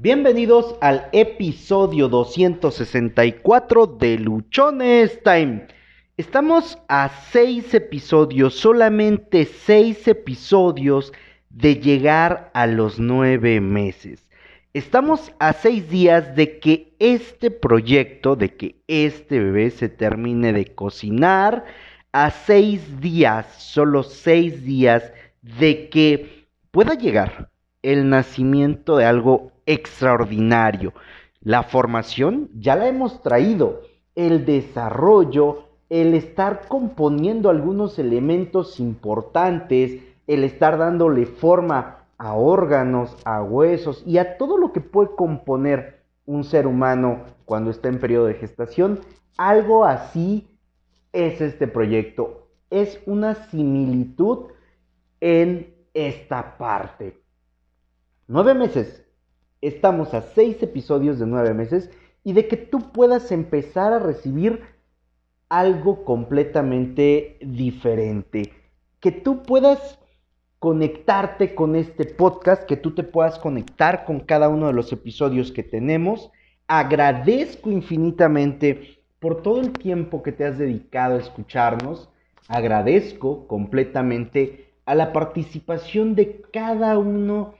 Bienvenidos al episodio 264 de Luchones Time. Estamos a seis episodios, solamente seis episodios de llegar a los nueve meses. Estamos a seis días de que este proyecto, de que este bebé se termine de cocinar, a seis días, solo seis días de que pueda llegar el nacimiento de algo extraordinario. La formación ya la hemos traído, el desarrollo, el estar componiendo algunos elementos importantes, el estar dándole forma a órganos, a huesos y a todo lo que puede componer un ser humano cuando está en periodo de gestación, algo así es este proyecto. Es una similitud en esta parte. Nueve meses. Estamos a seis episodios de nueve meses y de que tú puedas empezar a recibir algo completamente diferente. Que tú puedas conectarte con este podcast, que tú te puedas conectar con cada uno de los episodios que tenemos. Agradezco infinitamente por todo el tiempo que te has dedicado a escucharnos. Agradezco completamente a la participación de cada uno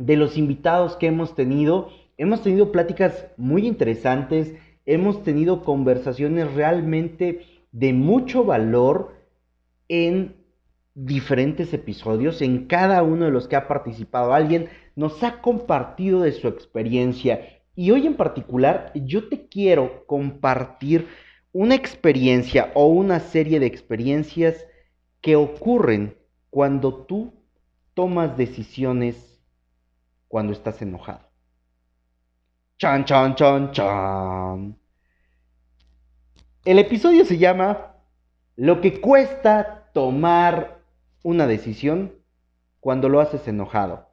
de los invitados que hemos tenido. Hemos tenido pláticas muy interesantes, hemos tenido conversaciones realmente de mucho valor en diferentes episodios, en cada uno de los que ha participado alguien, nos ha compartido de su experiencia. Y hoy en particular yo te quiero compartir una experiencia o una serie de experiencias que ocurren cuando tú tomas decisiones cuando estás enojado. Chan, chan, chan, chan. El episodio se llama Lo que cuesta tomar una decisión cuando lo haces enojado.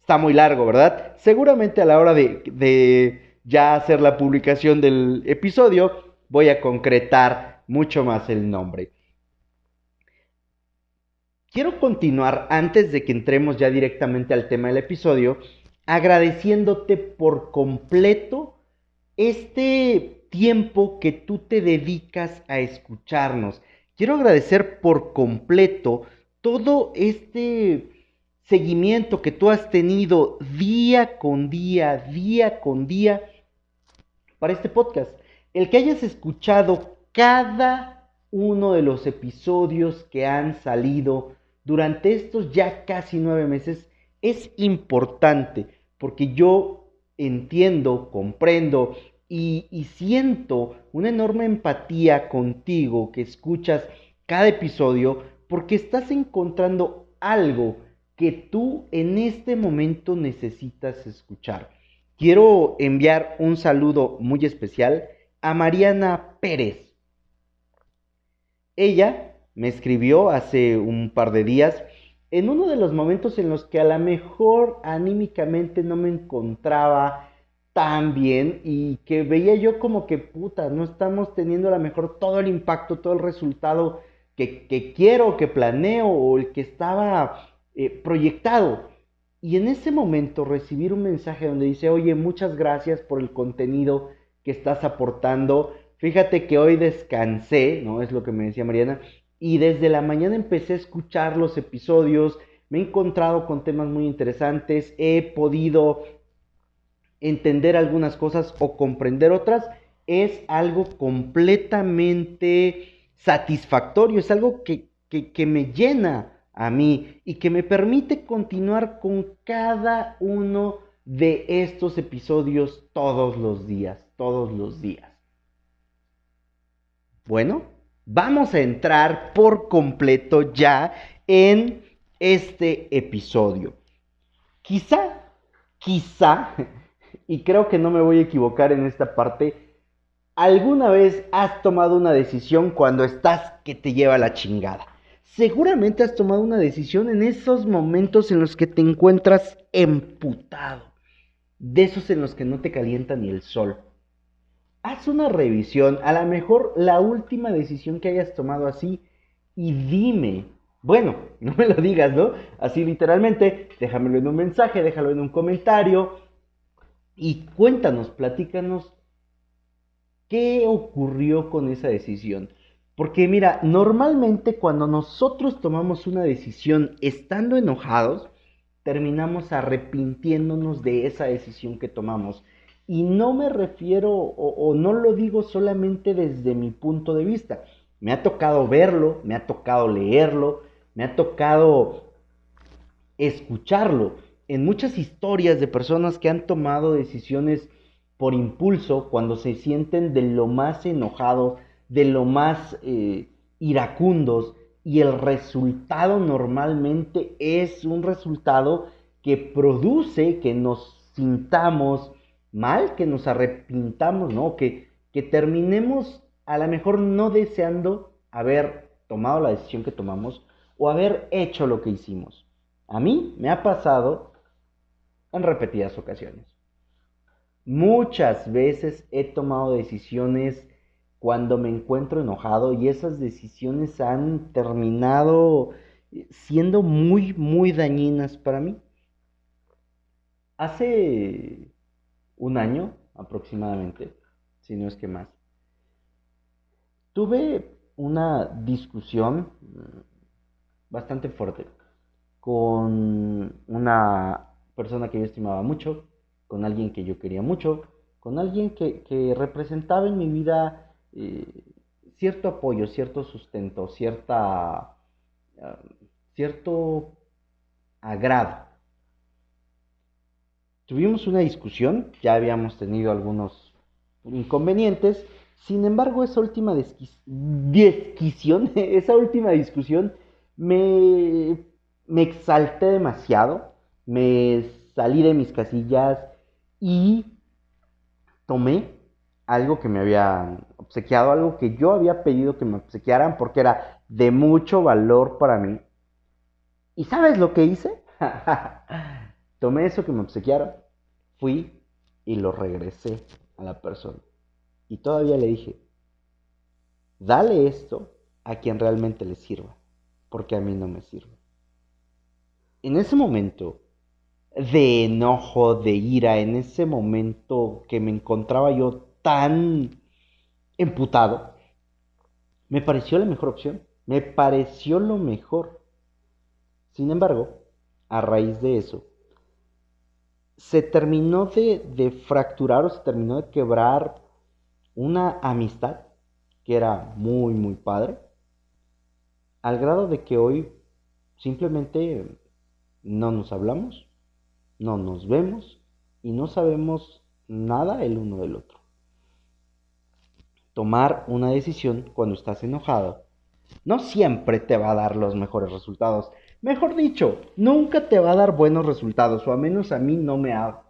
Está muy largo, ¿verdad? Seguramente a la hora de, de ya hacer la publicación del episodio voy a concretar mucho más el nombre. Quiero continuar antes de que entremos ya directamente al tema del episodio, agradeciéndote por completo este tiempo que tú te dedicas a escucharnos. Quiero agradecer por completo todo este seguimiento que tú has tenido día con día, día con día para este podcast. El que hayas escuchado cada uno de los episodios que han salido durante estos ya casi nueve meses es importante porque yo entiendo, comprendo y, siento una enorme empatía contigo que escuchas cada episodio porque estás encontrando algo que tú en este momento necesitas escuchar. Quiero enviar un saludo muy especial a Mariana Pérez. Ella me escribió hace un par de días en uno de los momentos en los que a lo mejor anímicamente no me encontraba tan bien y que veía yo como que puta, no estamos teniendo a lo mejor todo el impacto, todo el resultado que, quiero, que planeo o el que estaba eh, proyectado. Y en ese momento recibir un mensaje donde dice, oye, muchas gracias por el contenido que estás aportando. Fíjate que hoy descansé, ¿no? Es lo que me decía Mariana y desde la mañana empecé a escuchar los episodios, me he encontrado con temas muy interesantes, he podido entender algunas cosas o comprender otras, es algo completamente satisfactorio, es algo que, que, me llena a mí y que me permite continuar con cada uno de estos episodios todos los días, todos los días. Bueno, vamos a entrar por completo ya en este episodio. Quizá, quizá, y creo que no me voy a equivocar en esta parte, alguna vez has tomado una decisión cuando estás que te lleva la chingada. Seguramente has tomado una decisión en esos momentos en los que te encuentras emputado, de esos en los que no te calienta ni el sol haz una revisión, a lo mejor la última decisión que hayas tomado así y dime, bueno, no me lo digas, ¿no? Así literalmente, déjamelo en un mensaje, déjalo en un comentario, Y cuéntanos, platícanos qué ocurrió con esa decisión. Porque mira, normalmente cuando nosotros tomamos una decisión estando enojados, terminamos arrepintiéndonos de esa decisión que tomamos. Y no me refiero o, no lo digo solamente desde mi punto de vista. Me ha tocado verlo, me ha tocado leerlo, me ha tocado escucharlo en muchas historias de personas que han tomado decisiones por impulso cuando se sienten de lo más enojados, de lo más eh, iracundos y el resultado normalmente es un resultado que produce que nos sintamos mal, que nos arrepintamos, ¿no? Que, que terminemos a lo mejor no deseando haber tomado la decisión que tomamos o haber hecho lo que hicimos. A mí me ha pasado en repetidas ocasiones. Muchas veces he tomado decisiones cuando me encuentro enojado y esas decisiones han terminado siendo muy, muy dañinas para mí. Hace un año aproximadamente, si no es que más, tuve una discusión mm, bastante fuerte con una persona que yo estimaba mucho, con alguien que yo quería mucho, con alguien que, representaba en mi vida eh, cierto apoyo, cierto sustento, cierta, ah, cierto agrado. Tuvimos una discusión, ya habíamos tenido algunos inconvenientes, sin embargo esa última discusión, esa última discusión me, exalté demasiado, me salí de mis casillas y tomé algo que me habían obsequiado, algo que yo había pedido que me obsequiaran porque era de mucho valor para mí. ¿Y sabes lo que hice? tomé eso que me obsequiaron, fui y lo regresé a la persona. Y todavía le dije, dale esto a quien realmente le sirva, porque a mí no me sirve. En ese momento de enojo, de ira, en ese momento que me encontraba yo tan emputado, me pareció la mejor opción, me pareció lo mejor. Sin embargo, a raíz de eso, se terminó de, fracturar o se terminó de quebrar una amistad que era muy, muy padre, al grado de que hoy simplemente no nos hablamos, no nos vemos y no sabemos nada el uno del otro. Tomar una decisión cuando estás enojado no siempre te va a dar los mejores resultados. Mejor dicho, nunca te va a dar buenos resultados, o a menos a mí no me ha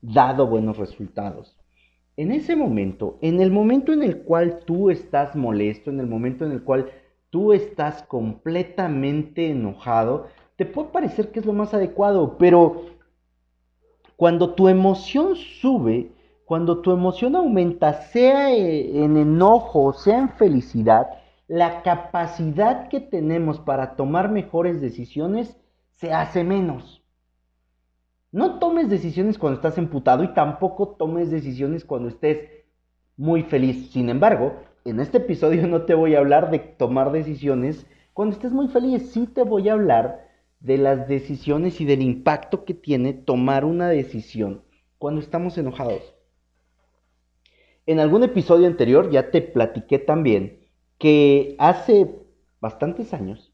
dado buenos resultados. En ese momento, en el momento en el cual tú estás molesto, en el momento en el cual tú estás completamente enojado, te puede parecer que es lo más adecuado, pero cuando tu emoción sube, cuando tu emoción aumenta, sea en enojo, sea en felicidad, la capacidad que tenemos para tomar mejores decisiones se hace menos. No tomes decisiones cuando estás emputado y tampoco tomes decisiones cuando estés muy feliz. Sin embargo, en este episodio no te voy a hablar de tomar decisiones cuando estés muy feliz. Sí te voy a hablar de las decisiones y del impacto que tiene tomar una decisión cuando estamos enojados. En algún episodio anterior ya te platiqué también que hace bastantes años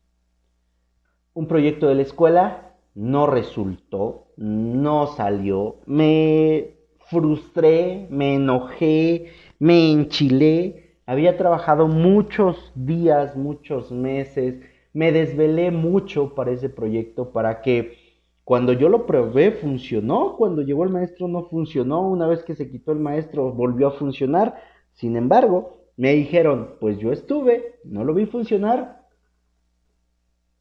un proyecto de la escuela no resultó, no salió, me frustré, me enojé, me enchilé, había trabajado muchos días, muchos meses, me desvelé mucho para ese proyecto, para que cuando yo lo probé funcionó, cuando llegó el maestro no funcionó, una vez que se quitó el maestro volvió a funcionar, sin embargo, me dijeron, pues yo estuve, no lo vi funcionar,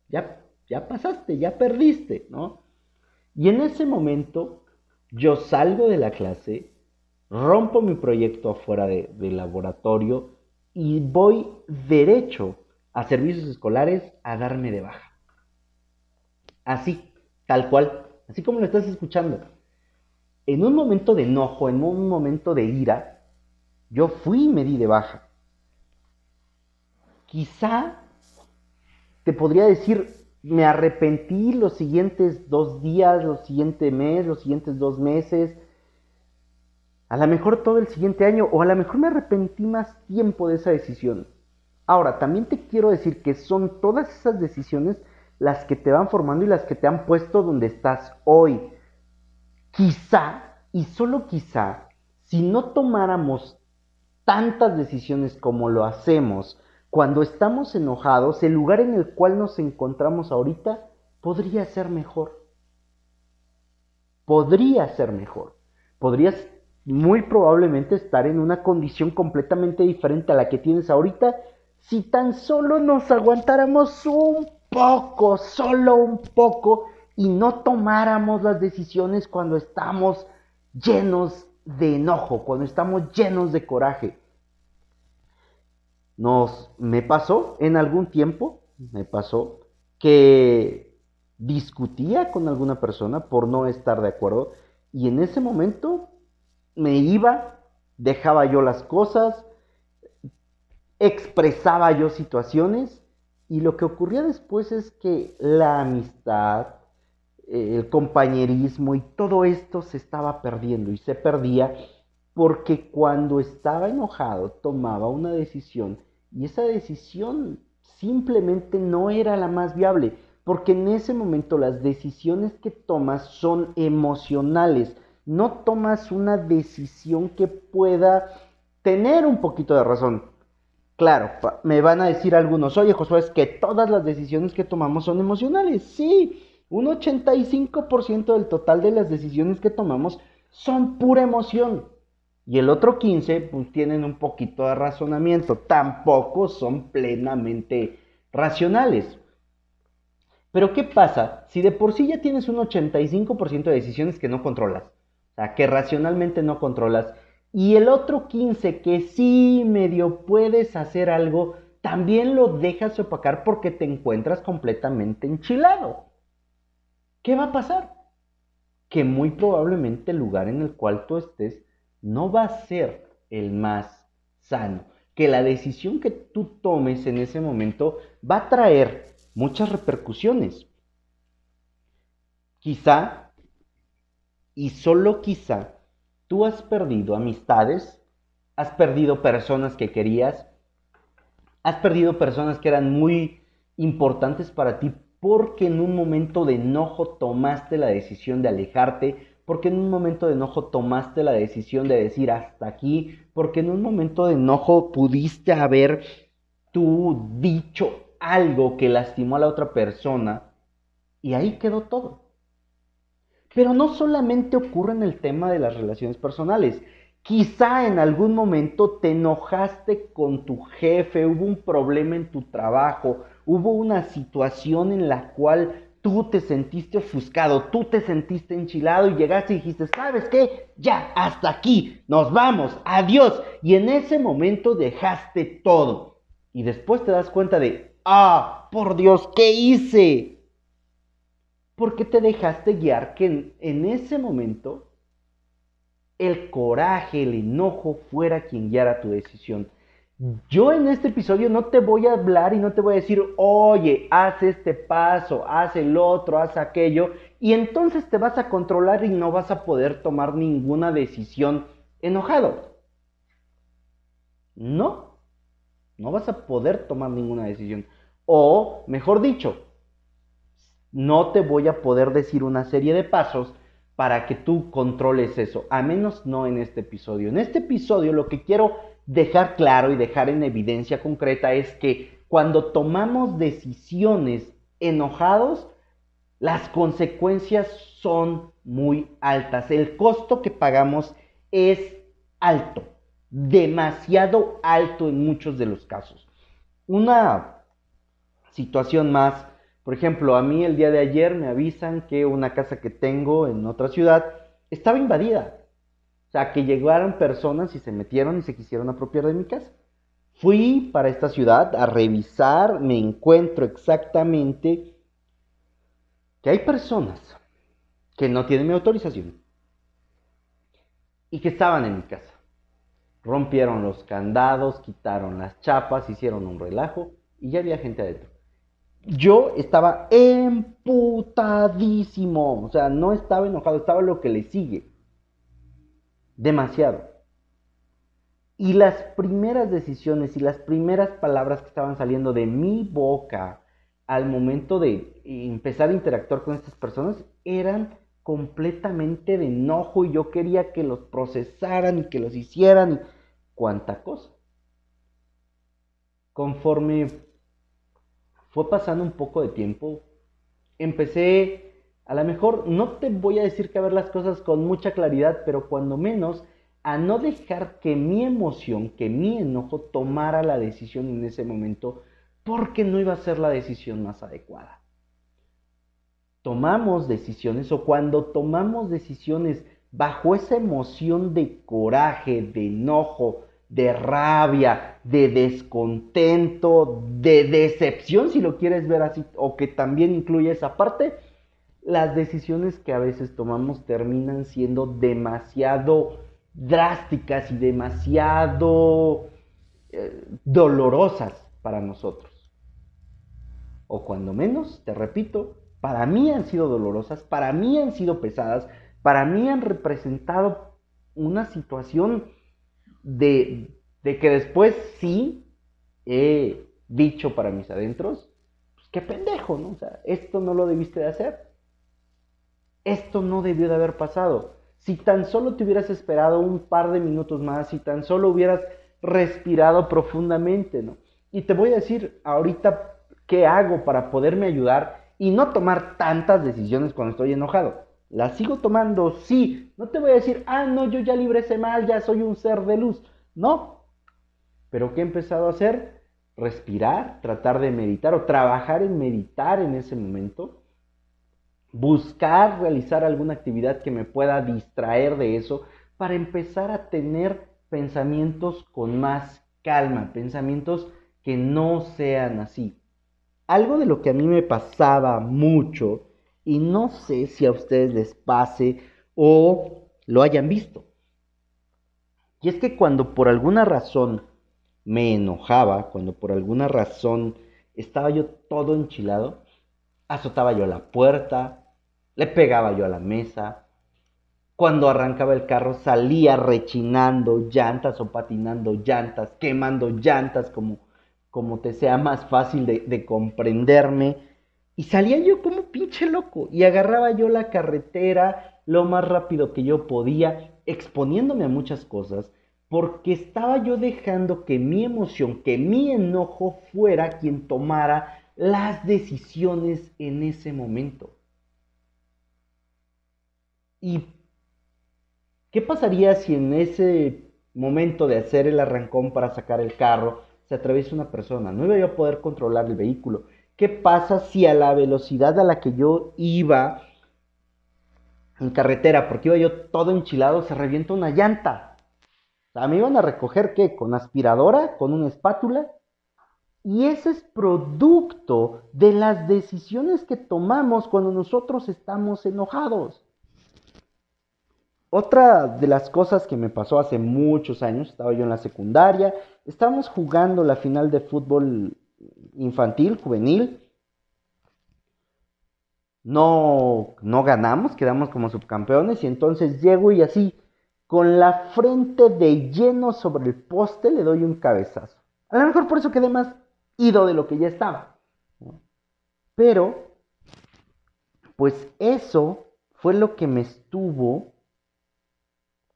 ya, ya pasaste, ya perdiste, ¿no? Y en ese momento yo salgo de la clase, rompo mi proyecto afuera del laboratorio y voy derecho a servicios escolares a darme de baja. Así, tal cual, así como lo estás escuchando. en un momento de enojo, en un momento de ira, yo fui y me di de baja. Quizá te podría decir, me arrepentí los siguientes dos días, los siguientes meses, los siguientes dos meses, a lo mejor todo el siguiente año, o a lo mejor me arrepentí más tiempo de esa decisión. Ahora, también te quiero decir que son todas esas decisiones las que te van formando y las que te han puesto donde estás hoy. Quizá, y solo quizá, si no tomáramos tantas decisiones como lo hacemos cuando estamos enojados, el lugar en el cual nos encontramos ahorita podría ser mejor. Podría ser mejor. Podrías muy probablemente estar en una condición completamente diferente a la que tienes ahorita si tan solo nos aguantáramos un poco, solo un poco, y no tomáramos las decisiones cuando estamos llenos de enojo, cuando estamos llenos de coraje. Nos me pasó en algún tiempo, me pasó que discutía con alguna persona por no estar de acuerdo y en ese momento me iba, dejaba yo las cosas, expresaba yo situaciones y lo que ocurría después es que la amistad, el compañerismo y todo esto se estaba perdiendo y se perdía porque cuando estaba enojado tomaba una decisión y esa decisión simplemente no era la más viable porque en ese momento las decisiones que tomas son emocionales, no tomas una decisión que pueda tener un poquito de razón. Claro, me van a decir algunos, oye Josué, es que todas las decisiones que tomamos son emocionales. Sí, un 85% del total de las decisiones que tomamos son pura emoción. Y el otro 15, pues tienen un poquito de razonamiento. Tampoco son plenamente racionales. Pero ¿qué pasa si de por sí ya tienes un 85% de decisiones que no controlas? O sea, que racionalmente no controlas. Y el otro 15 que sí medio puedes hacer algo, también lo dejas opacar porque te encuentras completamente enchilado. ¿Qué va a pasar? Que muy probablemente el lugar en el cual tú estés no va a ser el más sano. Que la decisión que tú tomes en ese momento va a traer muchas repercusiones. Quizá, y solo quizá, tú has perdido amistades, has perdido personas que querías, has perdido personas que eran muy importantes para ti porque en un momento de enojo tomaste la decisión de alejarte, porque en un momento de enojo tomaste la decisión de decir hasta aquí, porque en un momento de enojo pudiste haber tú dicho algo que lastimó a la otra persona y ahí quedó todo. Pero no solamente ocurre en el tema de las relaciones personales. Quizá en algún momento te enojaste con tu jefe, hubo un problema en tu trabajo, hubo una situación en la cual tú te sentiste ofuscado, tú te sentiste enchilado y llegaste y dijiste, ¿sabes qué? Ya, hasta aquí, nos vamos, adiós. Y en ese momento dejaste todo. Y después te das cuenta de, ah, por Dios, ¿qué hice? Porque te dejaste guiar que en, ese momento el coraje, el enojo fuera quien guiara tu decisión. Yo en este episodio no te voy a hablar y no te voy a decir, oye, haz este paso, haz el otro, haz aquello, y entonces te vas a controlar y no vas a poder tomar ninguna decisión enojado. No, no vas a poder tomar ninguna decisión. O, mejor dicho, no te voy a poder decir una serie de pasos para que tú controles eso, a menos no en este episodio. En este episodio lo que quiero dejar claro y dejar en evidencia concreta es que cuando tomamos decisiones enojados, las consecuencias son muy altas. El costo que pagamos es alto, demasiado alto en muchos de los casos. Una situación más, por ejemplo, a mí el día de ayer me avisan que una casa que tengo en otra ciudad estaba invadida. O sea, que llegaron personas y se metieron y se quisieron apropiar de mi casa. Fui para esta ciudad a revisar, me encuentro exactamente que hay personas que no tienen mi autorización, y que estaban en mi casa. Rompieron los candados, quitaron las chapas, hicieron un relajo y ya había gente adentro. Yo estaba emputadísimo, o sea, no estaba enojado, estaba lo que le sigue. Demasiado. Y las primeras decisiones y las primeras palabras que estaban saliendo de mi boca al momento de empezar a interactuar con estas personas eran completamente de enojo y yo quería que los procesaran y que los hicieran y cuánta cosa. Conforme fue pasando un poco de tiempo, empecé, a lo mejor no te voy a decir que a ver las cosas con mucha claridad, pero cuando menos a no dejar que mi emoción, que mi enojo tomara la decisión en ese momento, porque no iba a ser la decisión más adecuada. Tomamos decisiones o cuando tomamos decisiones bajo esa emoción de coraje, de enojo, de rabia, de descontento, de decepción, si lo quieres ver así, o que también incluye esa parte, las decisiones que a veces tomamos terminan siendo demasiado drásticas y demasiado eh, dolorosas para nosotros. O cuando menos, te repito, para mí han sido dolorosas, para mí han sido pesadas, para mí han representado una situación de, de que después sí he dicho para mis adentros, pues qué pendejo, ¿no? O sea, esto no lo debiste de hacer. Esto no debió de haber pasado. Si tan solo te hubieras esperado un par de minutos más, si tan solo hubieras respirado profundamente, ¿no? Y te voy a decir ahorita qué hago para poderme ayudar y no tomar tantas decisiones cuando estoy enojado. Las sigo tomando, sí. No te voy a decir, ah, no, yo ya libré ese mal, ya soy un ser de luz. No. Pero ¿qué he empezado a hacer? Respirar, tratar de meditar o trabajar en meditar en ese momento buscar realizar alguna actividad que me pueda distraer de eso para empezar a tener pensamientos con más calma, pensamientos que no sean así. Algo de lo que a mí me pasaba mucho y no sé si a ustedes les pase o lo hayan visto. Y es que cuando por alguna razón me enojaba, cuando por alguna razón estaba yo todo enchilado, azotaba yo la puerta, le pegaba yo a la mesa. Cuando arrancaba el carro salía rechinando llantas o patinando llantas, quemando llantas como, como te sea más fácil de, de comprenderme. Y salía yo como pinche loco y agarraba yo la carretera lo más rápido que yo podía, exponiéndome a muchas cosas, porque estaba yo dejando que mi emoción, que mi enojo fuera quien tomara las decisiones en ese momento. ¿Y qué pasaría si en ese momento de hacer el arrancón para sacar el carro se atraviesa una persona? No iba yo a poder controlar el vehículo. ¿Qué pasa si a la velocidad a la que yo iba en carretera, porque iba yo todo enchilado, se revienta una llanta? O sea, me iban a recoger qué? Con aspiradora, con una espátula. Y ese es producto de las decisiones que tomamos cuando nosotros estamos enojados. Otra de las cosas que me pasó hace muchos años, estaba yo en la secundaria, estábamos jugando la final de fútbol infantil, juvenil. No, no ganamos, quedamos como subcampeones y entonces llego y así, con la frente de lleno sobre el poste, le doy un cabezazo. A lo mejor por eso quedé más ido de lo que ya estaba. Pero, pues eso fue lo que me estuvo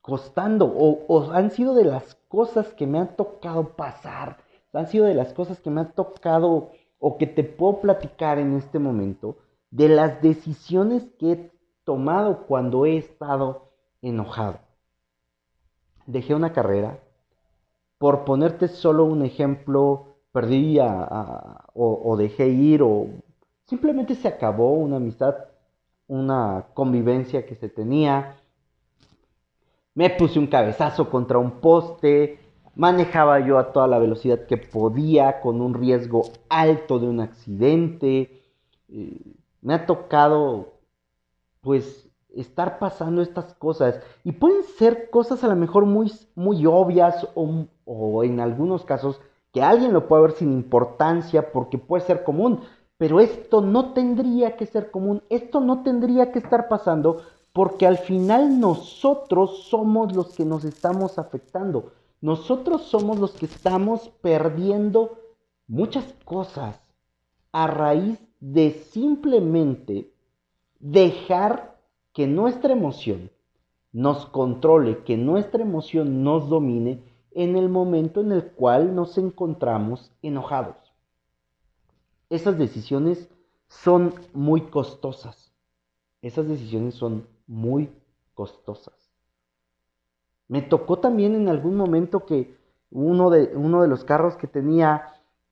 costando o, han sido de las cosas que me han tocado pasar, han sido de las cosas que me han tocado o que te puedo platicar en este momento, de las decisiones que he tomado cuando he estado enojado. Dejé una carrera, por ponerte solo un ejemplo, perdí o dejé ir o simplemente se acabó una amistad, una convivencia que se tenía, me puse un cabezazo contra un poste, manejaba yo a toda la velocidad que podía, con un riesgo alto de un accidente. Eh, me ha tocado, pues, estar pasando estas cosas. Y pueden ser cosas a lo mejor muy, muy obvias o, o en algunos casos que alguien lo puede ver sin importancia porque puede ser común. Pero esto no tendría que ser común, esto no tendría que estar pasando porque al final nosotros somos los que nos estamos afectando. Nosotros somos los que estamos perdiendo muchas cosas a raíz de simplemente dejar que nuestra emoción nos controle, que nuestra emoción nos domine en el momento en el cual nos encontramos enojados. Esas decisiones son muy costosas. Esas decisiones son muy costosas. Me tocó también en algún momento que uno de, uno de los carros que tenía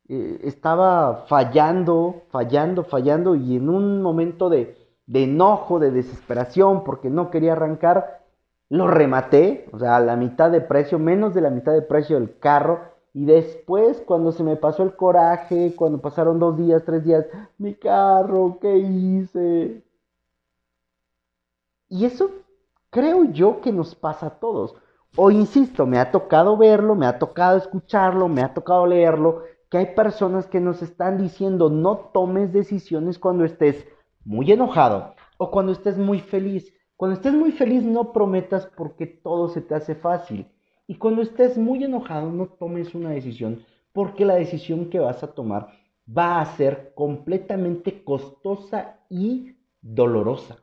eh, estaba fallando, fallando, fallando y en un momento de, de enojo, de desesperación porque no quería arrancar, lo rematé, o sea, a la mitad de precio, menos de la mitad de precio del carro. Y después, cuando se me pasó el coraje, cuando pasaron dos días, tres días, mi carro, ¿qué hice? Y eso creo yo que nos pasa a todos. O insisto, me ha tocado verlo, me ha tocado escucharlo, me ha tocado leerlo, que hay personas que nos están diciendo no tomes decisiones cuando estés muy enojado o cuando estés muy feliz. Cuando estés muy feliz no prometas porque todo se te hace fácil. Y cuando estés muy enojado no tomes una decisión porque la decisión que vas a tomar va a ser completamente costosa y dolorosa.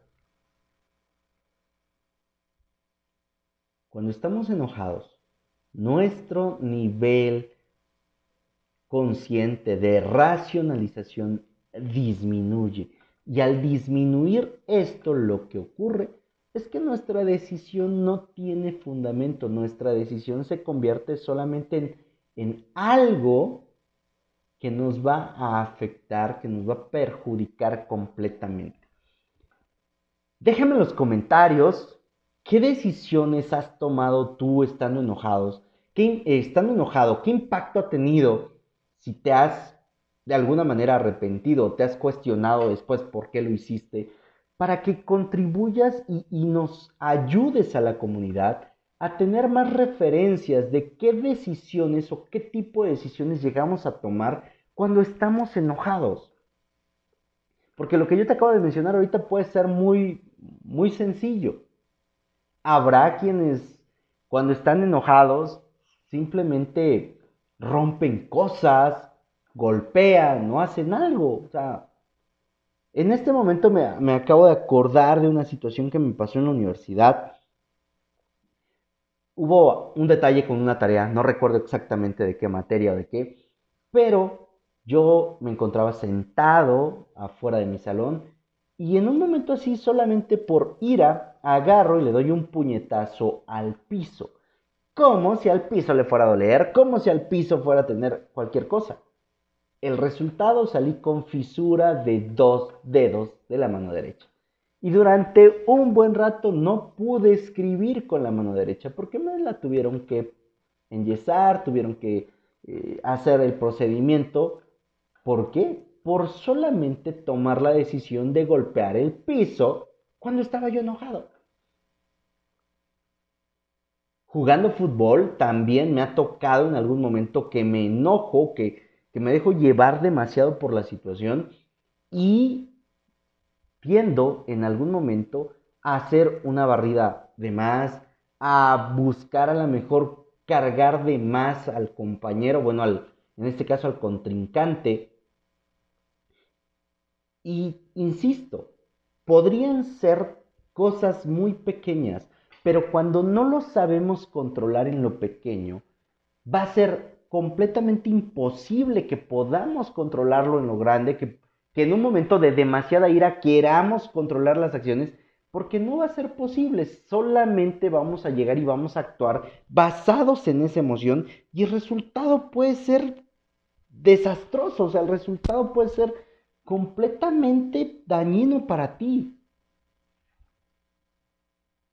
Cuando estamos enojados, nuestro nivel consciente de racionalización disminuye. Y al disminuir esto, lo que ocurre es que nuestra decisión no tiene fundamento. Nuestra decisión se convierte solamente en, en algo que nos va a afectar, que nos va a perjudicar completamente. Déjame en los comentarios ¿Qué decisiones has tomado tú estando enojados? ¿Qué, estando enojado, ¿qué impacto ha tenido si te has de alguna manera arrepentido, te has cuestionado después por qué lo hiciste? Para que contribuyas y, y nos ayudes a la comunidad a tener más referencias de qué decisiones o qué tipo de decisiones llegamos a tomar cuando estamos enojados. Porque lo que yo te acabo de mencionar ahorita puede ser muy, muy sencillo. Habrá quienes cuando están enojados simplemente rompen cosas, golpean, no hacen algo. O sea, en este momento me, me, acabo de acordar de una situación que me pasó en la universidad. Hubo un detalle con una tarea, no recuerdo exactamente de qué materia o de qué, pero yo me encontraba sentado afuera de mi salón y en un momento así, solamente por ira, agarro y le doy un puñetazo al piso. Como si al piso le fuera a doler, como si al piso fuera a tener cualquier cosa. El resultado salí con fisura de dos dedos de la mano derecha. Y durante un buen rato no pude escribir con la mano derecha porque me la tuvieron que enyesar, tuvieron que eh, hacer el procedimiento. ¿Por qué? Por solamente tomar la decisión de golpear el piso cuando estaba yo enojado. Jugando fútbol también me ha tocado en algún momento que me enojo, que, que me dejo llevar demasiado por la situación y tiendo en algún momento a hacer una barrida de más, a buscar a lo mejor cargar de más al compañero, bueno, al, en este caso al contrincante, y insisto, podrían ser cosas muy pequeñas, pero cuando no lo sabemos controlar en lo pequeño, va a ser completamente imposible que podamos controlarlo en lo grande, que, que en un momento de demasiada ira queramos controlar las acciones, porque no va a ser posible, solamente vamos a llegar y vamos a actuar basados en esa emoción y el resultado puede ser desastroso, o sea, el resultado puede ser completamente dañino para ti.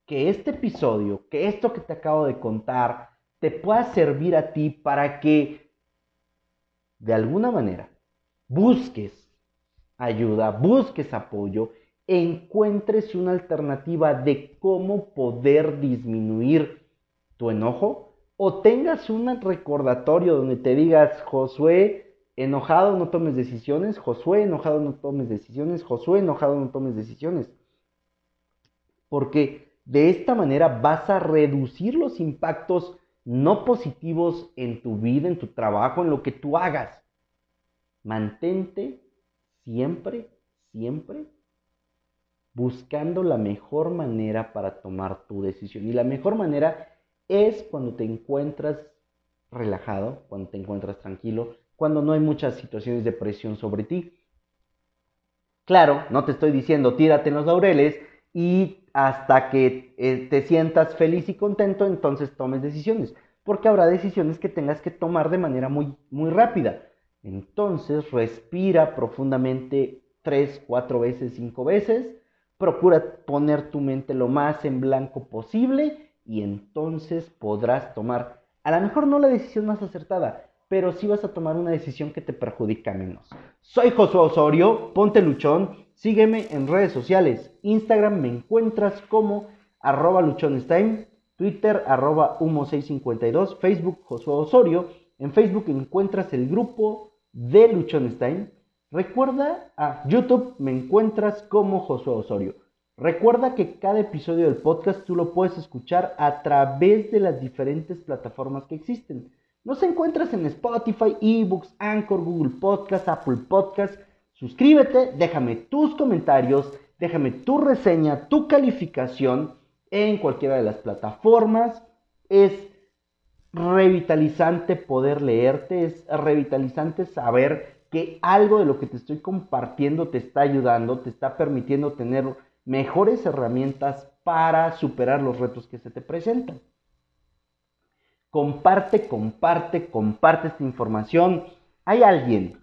Que este episodio, que esto que te acabo de contar, te pueda servir a ti para que de alguna manera busques ayuda, busques apoyo encuentres una alternativa de cómo poder disminuir tu enojo o tengas un recordatorio donde te digas, Josué, enojado no tomes decisiones, Josué, enojado no tomes decisiones, Josué, enojado no tomes decisiones. Porque de esta manera vas a reducir los impactos no positivos en tu vida, en tu trabajo, en lo que tú hagas. Mantente siempre, siempre buscando la mejor manera para tomar tu decisión. Y la mejor manera es cuando te encuentras relajado, cuando te encuentras tranquilo, cuando no hay muchas situaciones de presión sobre ti. Claro, no te estoy diciendo tírate en los laureles y hasta que eh, te sientas feliz y contento, entonces tomes decisiones, porque habrá decisiones que tengas que tomar de manera muy, muy rápida. Entonces respira profundamente tres, cuatro veces, cinco veces, procura poner tu mente lo más en blanco posible y entonces podrás tomar, a lo mejor no la decisión más acertada, pero sí vas a tomar una decisión que te perjudica menos. Soy Josué Osorio, ponte luchón, sígueme en redes sociales. Instagram me encuentras como arroba luchonestime, Twitter arroba humo652, Facebook Josué Osorio. En Facebook encuentras el grupo de Luchonstein. Recuerda, a YouTube me encuentras como Josué Osorio. Recuerda que cada episodio del podcast tú lo puedes escuchar a través de las diferentes plataformas que existen. Nos encuentras en Spotify, eBooks, Anchor, Google Podcast, Apple Podcast. Suscríbete, déjame tus comentarios, déjame tu reseña, tu calificación en cualquiera de las plataformas. Es revitalizante poder leerte, es revitalizante saber que algo de lo que te estoy compartiendo te está ayudando, te está permitiendo tener mejores herramientas para superar los retos que se te presentan. Comparte, comparte, comparte esta información. Hay alguien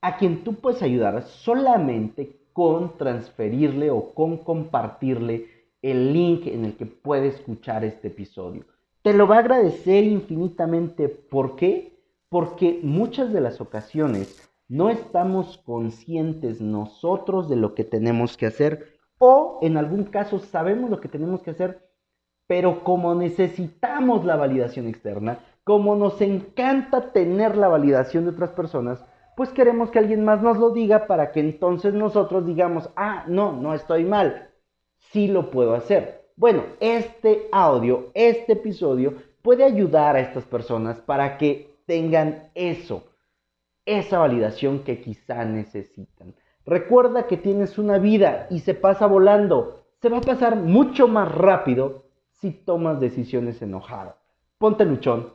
a quien tú puedes ayudar solamente con transferirle o con compartirle el link en el que puede escuchar este episodio. Te lo va a agradecer infinitamente. ¿Por qué? Porque muchas de las ocasiones no estamos conscientes nosotros de lo que tenemos que hacer o en algún caso sabemos lo que tenemos que hacer, pero como necesitamos la validación externa, como nos encanta tener la validación de otras personas, pues queremos que alguien más nos lo diga para que entonces nosotros digamos, ah, no, no estoy mal, sí lo puedo hacer. Bueno, este audio, este episodio puede ayudar a estas personas para que tengan eso, esa validación que quizá necesitan. Recuerda que tienes una vida y se pasa volando. Se va a pasar mucho más rápido si tomas decisiones enojadas. Ponte luchón,